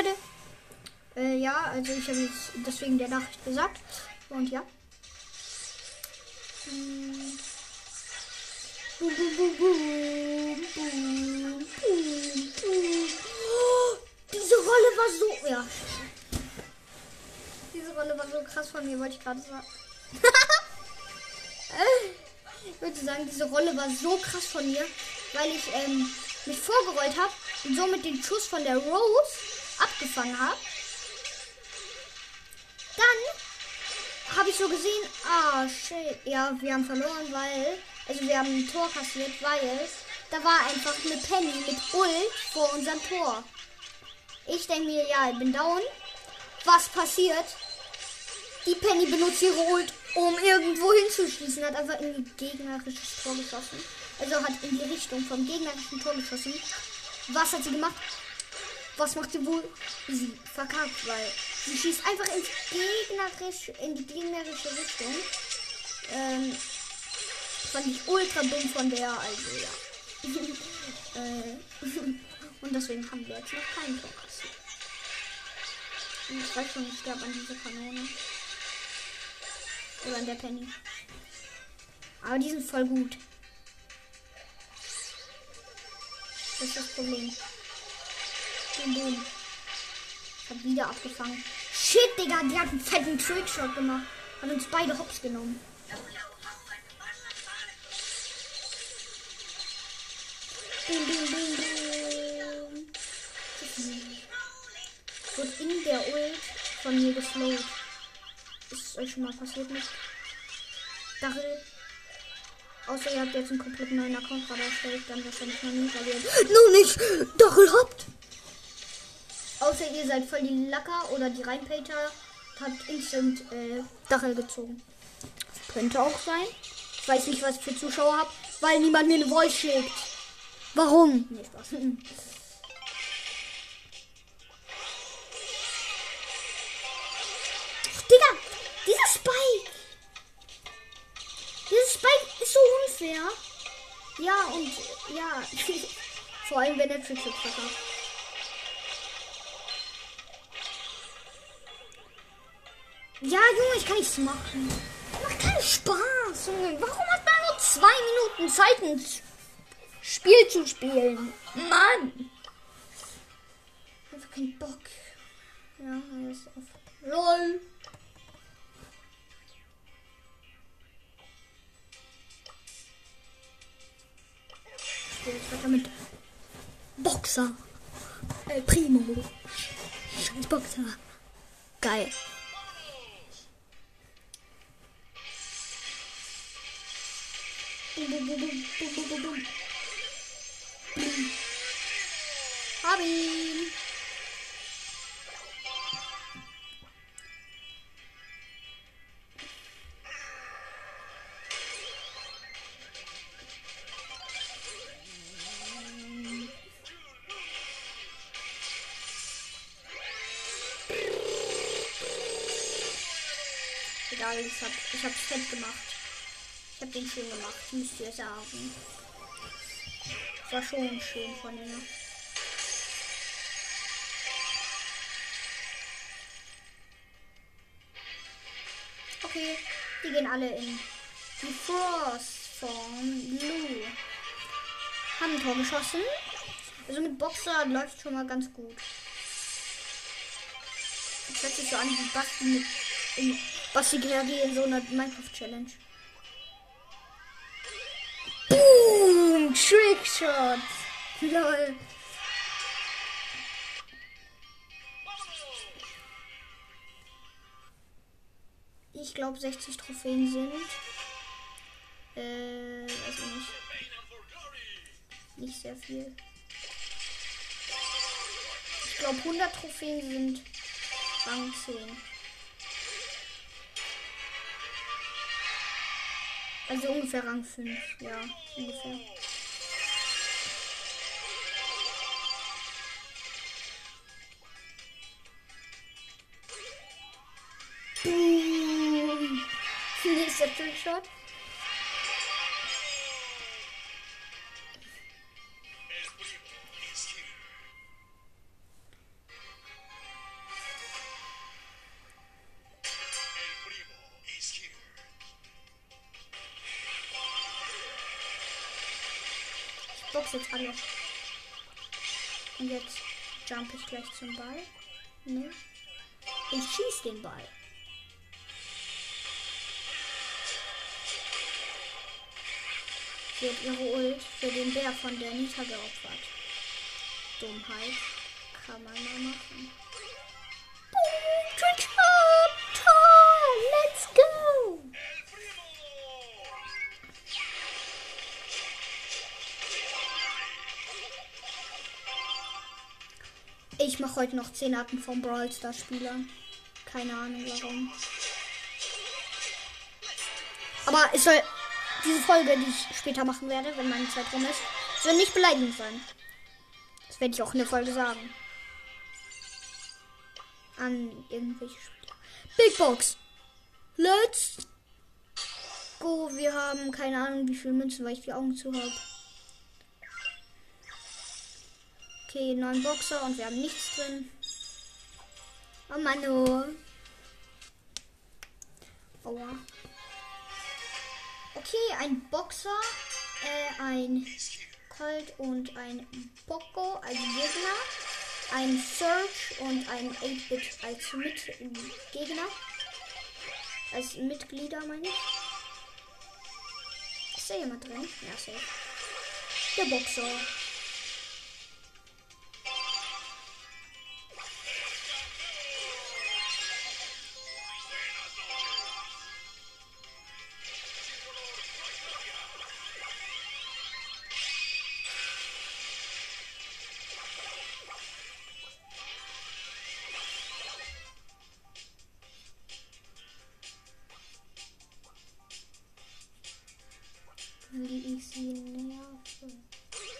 Leute. Äh, ja, also ich habe jetzt deswegen der Nachricht gesagt. Und ja. Hm. Boom, boom, boom, boom, boom, boom, boom. Oh, diese Rolle war so. Ja. Diese Rolle war so krass von mir, wollte ich gerade sagen. ich würde sagen, diese Rolle war so krass von mir, weil ich ähm, mich vorgerollt habe und somit den Schuss von der Rose abgefangen habe. Dann habe ich so gesehen, ah, shit, ja, wir haben verloren, weil, also wir haben ein Tor kassiert, weil da war einfach eine Penny mit Ult vor unserem Tor. Ich denke mir, ja, ich bin down. Was passiert? Die Penny benutzt ihre Ult, um irgendwo hinzuschießen. Hat einfach in die gegnerisches Tor geschossen. Also hat in die Richtung vom gegnerischen Tor geschossen. Was hat sie gemacht? Was macht sie wohl? Sie verkackt, weil sie schießt einfach ins gegnerische, in die gegnerische Richtung. Ähm, fand ich ultra dumm von der, also ja. äh, und deswegen haben wir jetzt noch keinen Tor kassiert. Und ich weiß schon, ich sterbe an diese Kanone. Oder an der Penny. Aber die sind voll gut. Das ist das Problem. Boom, boom. Ich wieder abgefangen. Shit, Digga, die hat einen fetten Trickshot gemacht. Hat uns beide hops genommen. Boom, boom, boom, boom. Wird in der Ult von mir geflowt. Ist es euch schon mal passiert nicht? Dachel. Außer ihr habt jetzt einen komplett neuen Account gerade erstellt, dann wahrscheinlich noch nie, ihr noch nicht Dachel habt. Außer ihr seid voll die Lacker oder die Reinpater, habt instant äh, Dachel gezogen. Könnte auch sein. Ich weiß nicht, was ich für Zuschauer habe, weil niemand mir eine Voice schickt. Warum? Nee, Spaß. Digga, dieser Spike. Dieser Spike ist so unfair. Ja, und ja. Vor allem, wenn der Trickshot verkauft. Ja, Junge, ich kann nichts machen. Macht keinen Spaß, Junge. Warum hat man nur zwei Minuten Zeit, ein Spiel zu spielen? Mann! Einfach keinen Bock. Ja, alles auf. LOL. Ich spiele jetzt weiter mit Boxer. El Primo. Scheiß Boxer. Geil. Hab ihn. Egal, ich hab, ich hab's fett gemacht. Ich hab den schön gemacht, müsst ihr sagen. War schon schön von ihnen. Okay, die gehen alle in die Frost von Lou. Haben ein Tor geschossen. Also mit Boxer läuft schon mal ganz gut. Das hört sich so an wie Basti mit in Basti in so einer Minecraft-Challenge. Trickshot! Lol. Ich glaube 60 Trophäen sind. Äh, also nicht. Nicht sehr viel. Ich glaube 100 Trophäen sind Rang 10. Also ungefähr Rang 5, ja, ungefähr. geschaut? Ich jetzt alle. Und jetzt jump ich gleich zum Ball. Ne? Ich schieß den Ball. Hat ihre Ult für den Bär von der Nita geopfert. Dummheit. Kann man mal machen. Boom, Let's go! Ich mache heute noch 10 Arten vom Brawl Stars Spielern. Keine Ahnung warum. Aber es soll diese Folge, die ich später machen werde, wenn meine Zeit rum ist, soll nicht beleidigend sein. Das werde ich auch in der Folge sagen. An irgendwelche Spieler. Big Box. Let's go. Wir haben keine Ahnung, wie viele Münzen, weil ich die Augen zu habe. Okay, neun Boxer und wir haben nichts drin. Oh Manu. Aua. Okay, ein Boxer, äh, ein Colt und ein Boko als Gegner. Ein Search und ein 8-Bit als Mitgegner. Als Mitglieder, meine ich. Ist da jemand drin? Ja, safe. Der Boxer.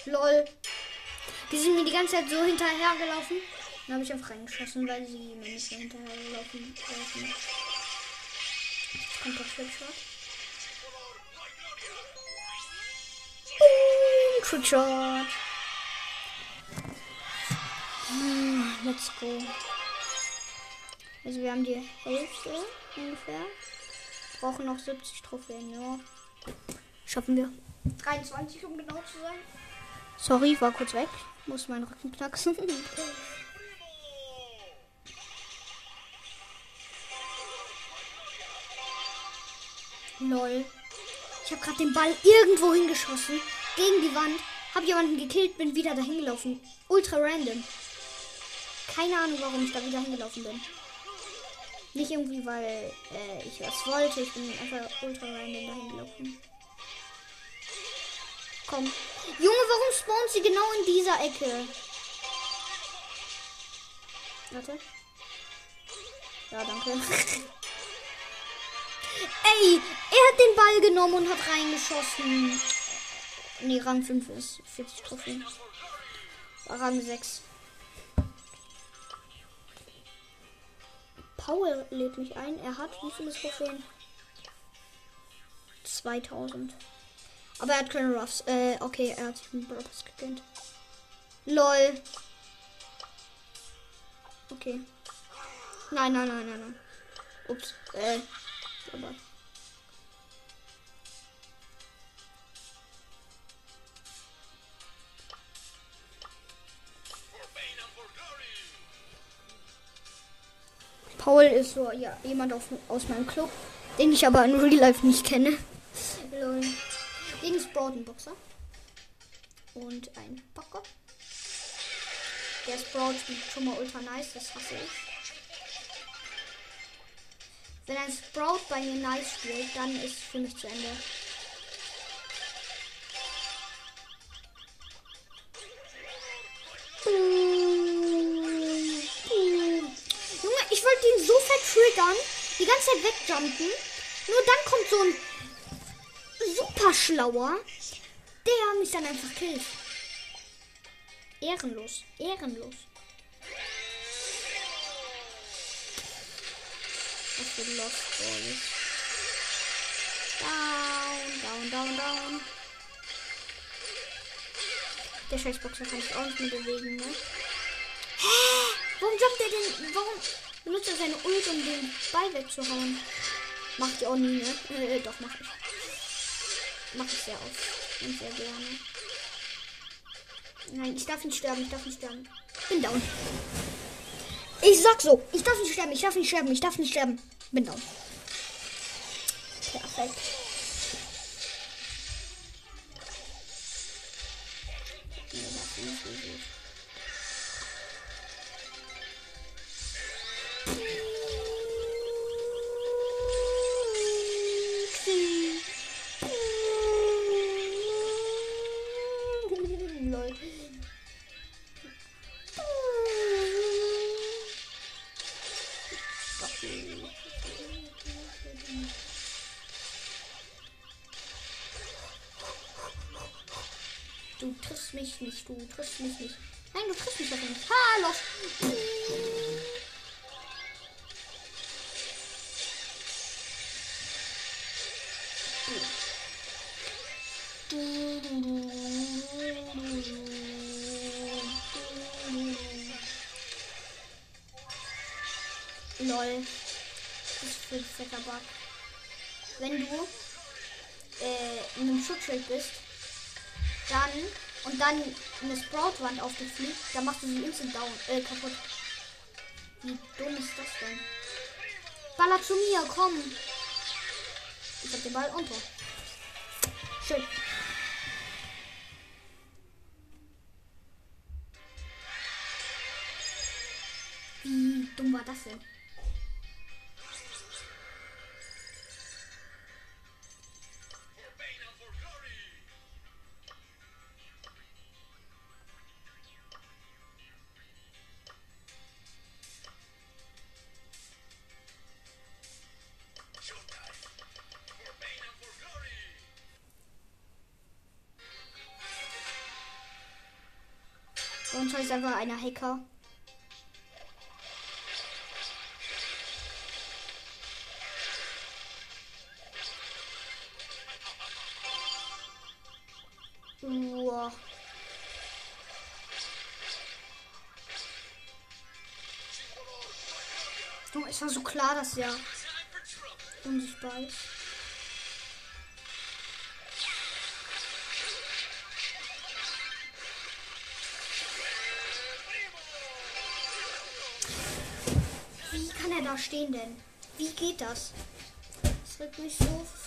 Lol. Die sind mir die ganze Zeit so hinterhergelaufen. Dann habe ich einfach reingeschossen, weil sie mir nicht mehr hinterhergelaufen sind. Jetzt kommt der Flipshot. Boom, Trickshot. Hm, let's go. Also wir haben die Hälfte ungefähr. Brauchen noch 70 Trophäen, ja. Schaffen wir. 23, um genau zu sein. Sorry, war kurz weg. Muss meinen Rücken knacksen. Lol. Ich habe gerade den Ball irgendwo hingeschossen. Gegen die Wand. Habe jemanden gekillt, bin wieder dahin gelaufen. Ultra random. Keine Ahnung, warum ich da wieder hingelaufen bin. Nicht irgendwie, weil äh, ich was wollte. Ich bin einfach ultra random dahin gelaufen. Komm. Junge, warum spawnt sie genau in dieser Ecke? Warte. Ja, danke. Ey, er hat den Ball genommen und hat reingeschossen. Nee, Rang 5 ist 40 Trophäen. Rang 6. Paul lädt mich ein. Er hat wie viele Trophäen? 2000. Aber er hat keine Ruffs. Äh, okay, er hat sich einen Ruffs gegönnt. LOL. Okay. Nein, nein, nein, nein, nein. Ups. Äh. Aber. Paul ist so ja, jemand auf, aus meinem Club, den ich aber in Real Life nicht kenne. Lol. Gegen Sprout ein Boxer. Und ein Pocker. Der Sprout spielt schon mal ultra nice, das hasse ich. Wenn ein Sprout bei mir nice spielt, dann ist es für mich zu Ende. Junge, ich wollte ihn so vertriggern, die ganze Zeit wegjumpen. Nur dann kommt so ein schlauer, der mich dann einfach killt. Ehrenlos, ehrenlos. Was für Lost Boys. Down, down, down, down. Der Scheißboxer kann sich auch nicht mehr bewegen, ne? Warum jumpt er denn? Warum benutzt er seine Ult, um den Ball wegzuhauen? Macht ihr auch nie, ne? Äh, doch, mach ich. Mach ich sehr oft. Und sehr gerne. Nein, ich darf nicht sterben, ich darf nicht sterben. Bin down. Ich sag so, ich darf nicht sterben, ich darf nicht sterben, ich darf nicht sterben. Bin down. Perfekt. Triffst mich du triffst mich nicht. Nein, du triffst mich doch nicht. Hallo. Lol. Das ist ein fetter Bug. Wenn du äh, in einem Schutzschild bist, dann eine Sprout-Wand auf dich fliegt, dann machst du sie instant down, äh, kaputt. Wie dumm ist das denn? Baller zu mir, komm! Ich hab den Ball und Tor. Schön. Wie dumm war das denn? Ist einfach einer Hacker. Oh, es war so klar, dass er unsichtbar ist. Stehen denn? Wie geht das? Das regt mich so auf.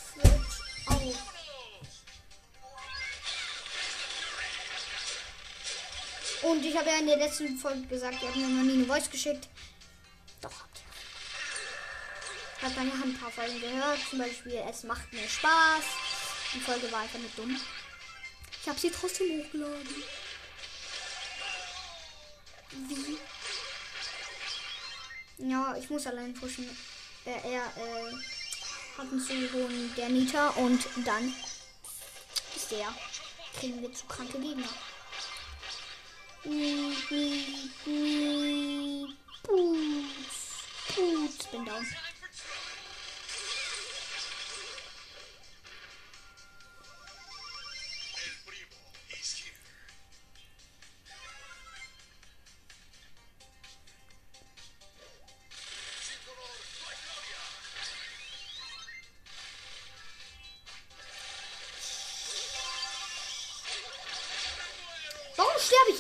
Und ich habe ja in der letzten Folge gesagt, ihr habt mir noch nie eine Voice geschickt. Doch habt ihr. Habe meine Hand ein paar Folgen gehört. Zum Beispiel, es macht mir Spaß. Die Folge war einfach nicht dumm. Ich habe sie trotzdem hochgeladen. Wie? Ja, ich muss allein pushen. Äh, er äh, hat einen zu hohen der Nita und dann ist der. Kriegen wir zu kranke Gegner. Boots. Boots. Bin down.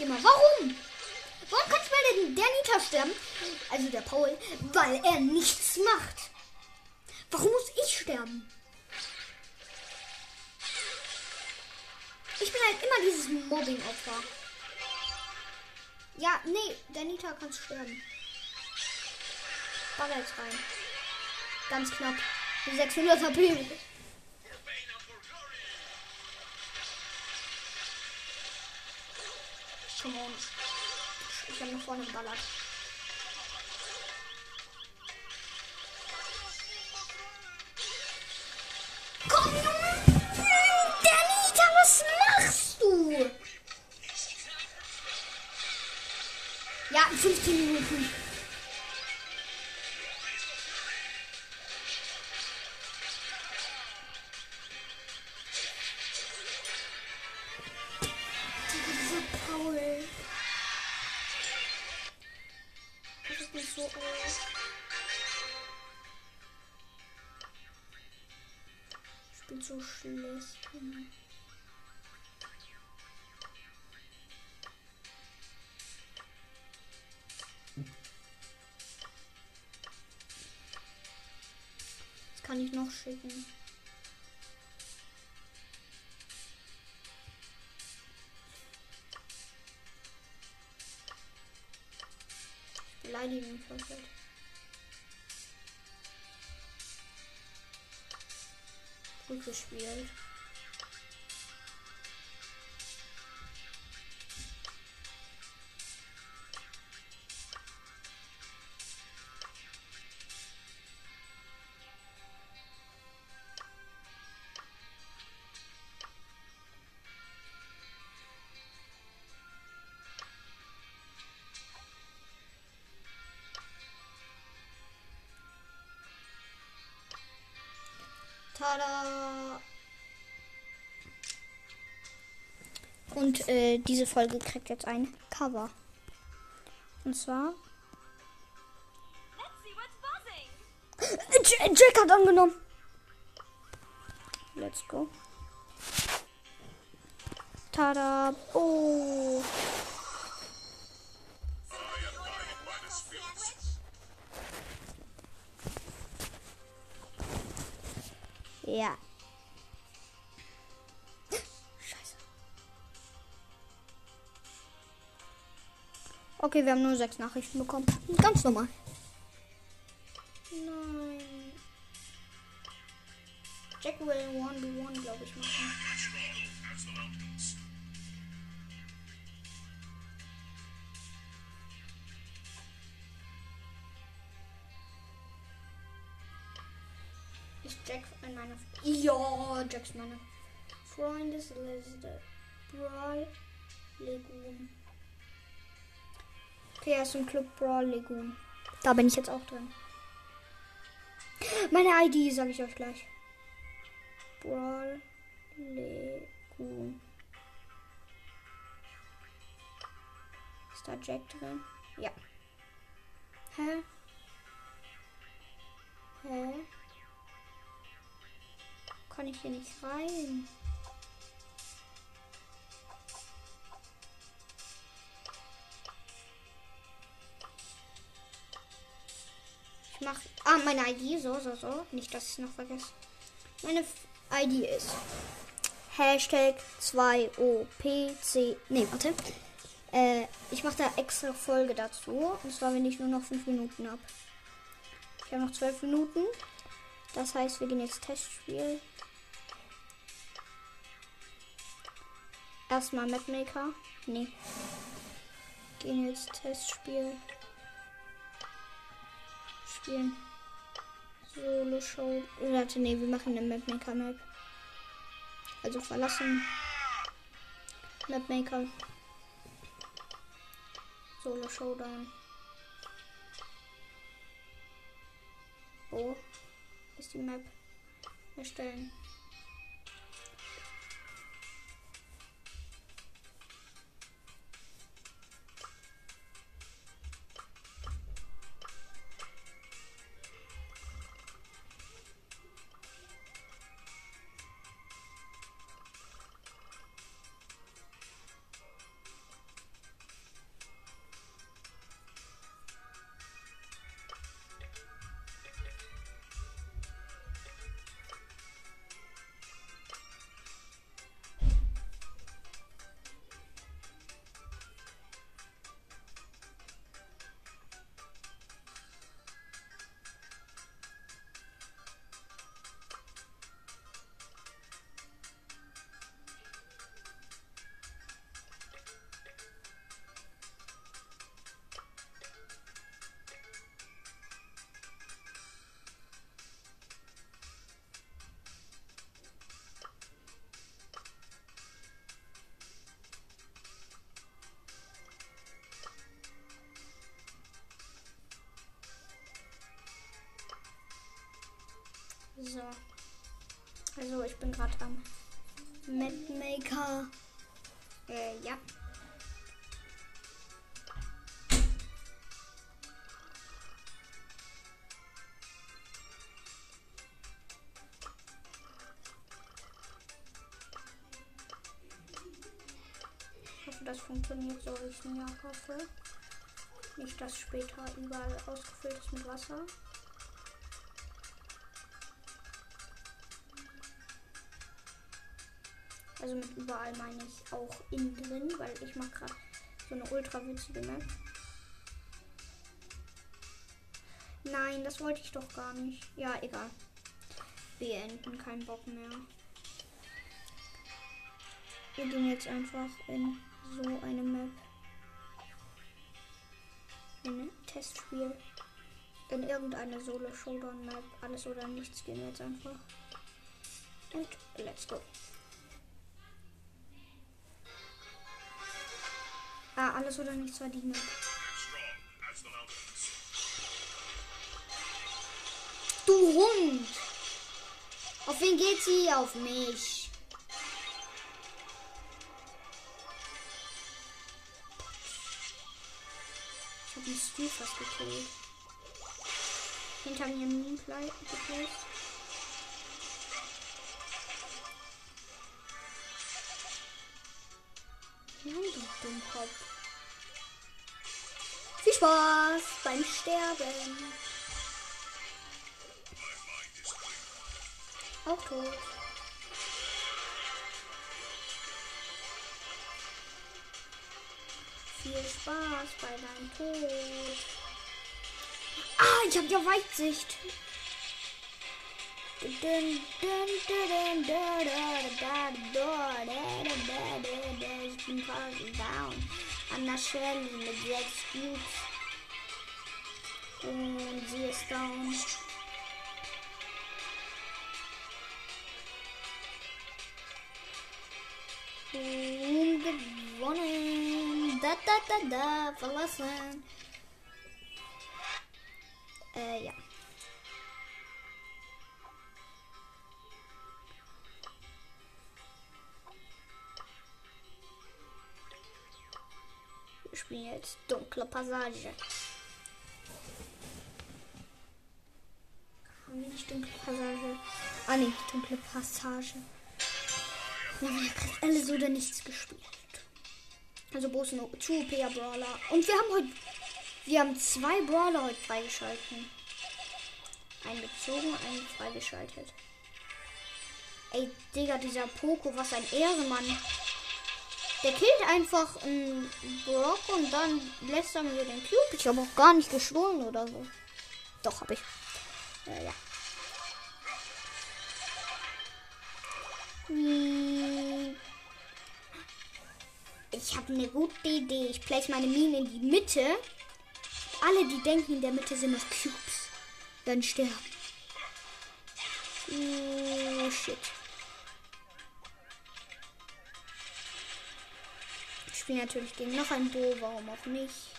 Immer? Warum? Warum kann bei der, Nita sterben? Also der Paul, weil er nichts macht. Warum muss ich sterben? Ich bin halt immer dieses Mobbing-Opfer. Ja, nee, der Nita kann sterben. Baller jetzt rein. Ganz knapp. 600 HP. Come on. Ich habe nach vorne geballert. Komm! Danita, was machst du? Ja, in 15 Minuten. Mhm. Kann ich noch schicken? Beleidigung verfolgt. Gut gespielt. Und äh, diese Folge kriegt jetzt ein Cover. Und zwar. Jack hat angenommen. Let's go. Tada! Oh! Ja. Okay, wir haben nur sechs Nachrichten bekommen. Ganz normal. Nein. Jack will 1v1, glaube ich, machen. Ist Jack in meiner. Ja, Jack ist meine Freundesliste. Brawl Legume. Okay, er ist im Club Brawl Legume. Da bin ich jetzt auch drin. Meine ID sage ich euch gleich. Brawl Legume. Ist da Jack drin? Ja. Hä? Hä? Kann ich hier nicht rein? Ich mach. Ah, meine ID. So, so, so. Nicht, dass ich es noch vergesse. Meine ID ist Hashtag 2OPC. Ne, warte. Äh, ich mache da extra Folge dazu. Und zwar, wenn ich nur noch 5 Minuten habe. Ich habe noch 12 Minuten. Das heißt, wir gehen jetzt Testspiel. Erstmal Mapmaker. Nee. Gehen jetzt Testspiel. Spielen. Solo Show. Warte, nee, wir machen eine Mapmaker Map. Also verlassen. Mapmaker. Solo Showdown. Wo ist die Map? Erstellen. So. Also ich bin gerade am Mapmaker. Äh, ja. Ich hoffe, das funktioniert so, wie ich es mir hoffe. Nicht, dass später überall ausgefüllt ist mit Wasser. Also mit überall meine ich auch innen drin, weil ich mache gerade so eine ultra witzige Map. Nein, das wollte ich doch gar nicht. Ja, egal. Beenden, kein Bock mehr. Wir gehen jetzt einfach in so eine Map. Ein Testspiel. In irgendeine Solo-Showdown-Map. Alles oder nichts gehen wir jetzt einfach. Und let's go. Ah, alles oder nichts Map. Du Hund! Auf wen geht sie? Auf mich. Ich habe den Stu fast gekillt. Hinter mir ein gekillt. Nein, du Dummkopf. Spaß beim Sterben. Auch tot. Viel Spaß bei deinem Tod. Ah, ich hab ja Weitsicht. Ich bin quasi down. An der Schwelle mit sechs Cubes. Und sie ist down. gewonnen. Da, da, da, da, verlassen. Äh, ja. Wir spielen jetzt dunkle Passage. Haben wir nicht dunkle Passage? Ah, nee, dunkle Passage. Ja, wir haben alles oder nichts gespielt. Also wo ist zu Brawler. Und wir haben heute. Wir haben zwei Brawler heute freigeschalten. Einen gezogen, einen freigeschaltet. Ey, Digga, dieser Poco, was ein Ehrenmann. Der killt einfach einen Brock und dann lässt er mir den Cube. Ich habe auch gar nicht geschwungen oder so. Doch, habe ich. Äh, ja. Ich habe eine gute Idee. Ich place meine Mine in die Mitte. Alle, die denken, in der Mitte sind noch Cubes. Dann sterben. Oh, shit. Ich spiele natürlich gegen noch ein Bo, warum auch nicht.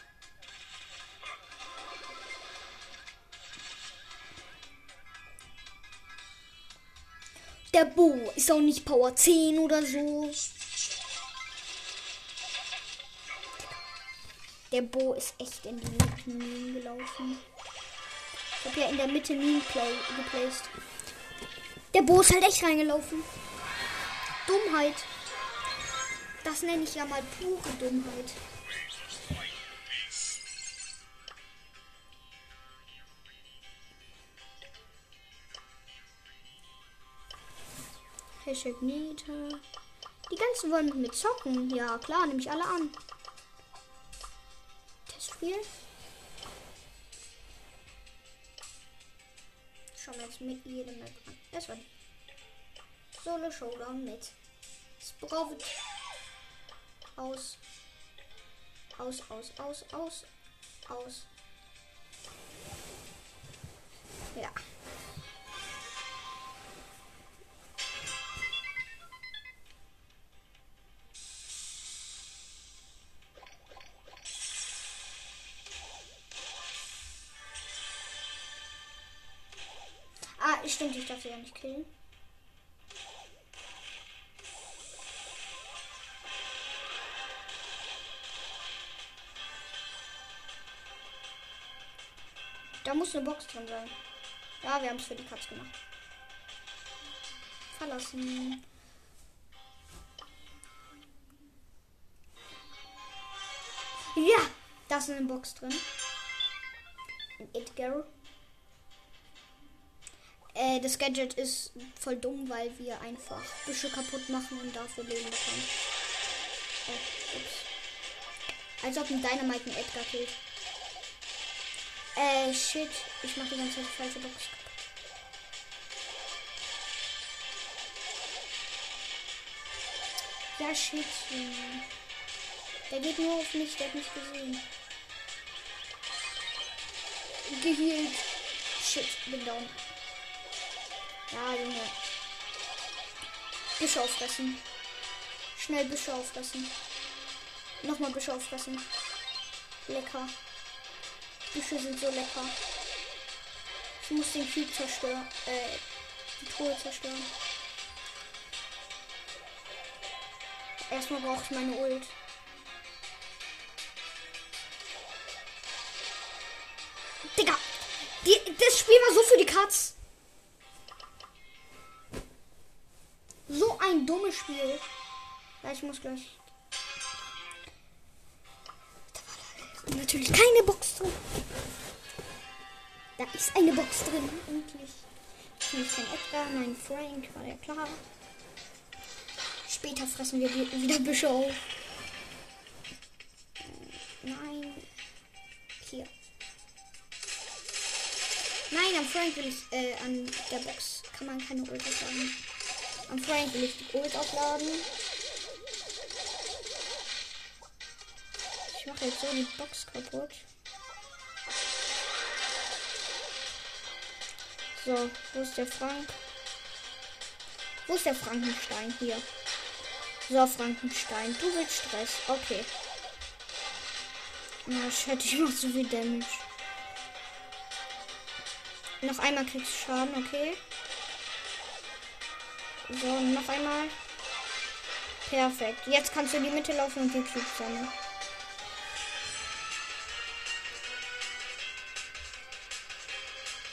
Der Bo ist auch nicht Power 10 oder so. Der Bo ist echt in die Minen gelaufen. Ich habe ja in der Mitte Minen geplaced. Der Bo ist halt echt reingelaufen. Dummheit. Das nenne ich ja mal pure Dummheit. Hashtag Nita. Die ganzen wollen mit mir zocken. Ja, klar, nehme ich alle an. Testspiel. Schauen wir jetzt mit jedem Map an. Das war Solo Showdown mit Sprout. Aus. Aus, aus, aus, aus, aus. Ja. Sie ja nicht killen. Da muss eine Box drin sein. Ja, wir haben es für die Katze gemacht. Verlassen. Ja, da ist eine Box drin. Ein Edgar. Äh, das Gadget ist voll dumm, weil wir einfach Büsche kaputt machen und dafür Leben bekommen. Oh, ups. Als ob ein Dynamite einen Edgar killt. Äh, shit. Ich mach die ganze Zeit falsche Box. Ja, shit. Der geht nur auf mich, der hat mich gesehen. Gehealt. Shit, bin down. Ja, Junge. Büsche auffressen. Schnell Büsche auffressen. Nochmal Büsche auffressen. Lecker. Büsche sind so lecker. Ich muss den Cube zerstören. Äh, die Truhe zerstören. Erstmal brauche ich meine Ult. Digga! Die, das Spiel war so für die Katz. So ein dummes Spiel. Ja, ich muss gleich. Natürlich keine Box drin. Da ist eine Box drin. Endlich. Nicht kein Edgar, nein, Frank, war ja klar. Später fressen wir wieder Büsche auf. Nein. Hier. Nein, am Frank will ich, äh, an der Box kann man keine Ult aufladen. Am Frank will ich die Ult aufladen. Ich mache jetzt so die Box kaputt. So, wo ist der Frank? Wo ist der Frankenstein hier? So, Frankenstein, du willst Stress. Okay. Na, shit, ich mach so viel Damage. Noch einmal kriegst du Schaden, okay. So, noch einmal. Perfekt. Jetzt kannst du in die Mitte laufen und die Cubes sammeln.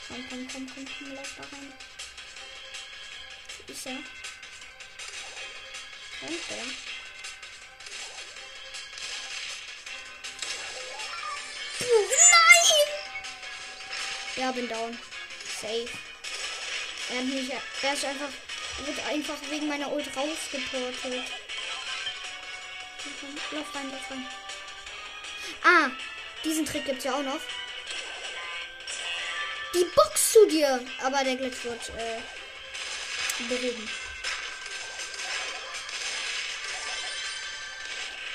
Komm, komm, komm, komm, komm, lauf da rein. Ist er? Danke. Nein! Ja, bin down. Safe. Er hat mich, er ist einfach, wird einfach wegen meiner Ult rausgeportet. Lauf rein, lauf rein. Ah, diesen Trick gibt's ja auch noch. Die Box zu dir. Aber der Glitch wird äh, behoben.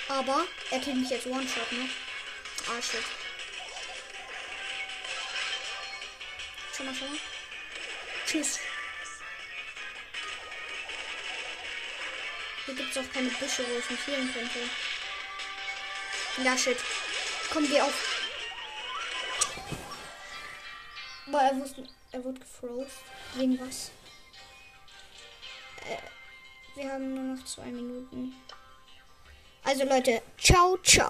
Aber er killt mich jetzt One-Shot, ne? Ah, shit. Schau mal, schau mal. Tschüss. Hier gibt es auch keine Büsche, wo ich mich healen könnte. Ja, shit. Komm, geh auf. Boah, er wurde, er wurde gefrozen. Wegen was? Äh, wir haben nur noch zwei Minuten. Also Leute, ciao, ciao.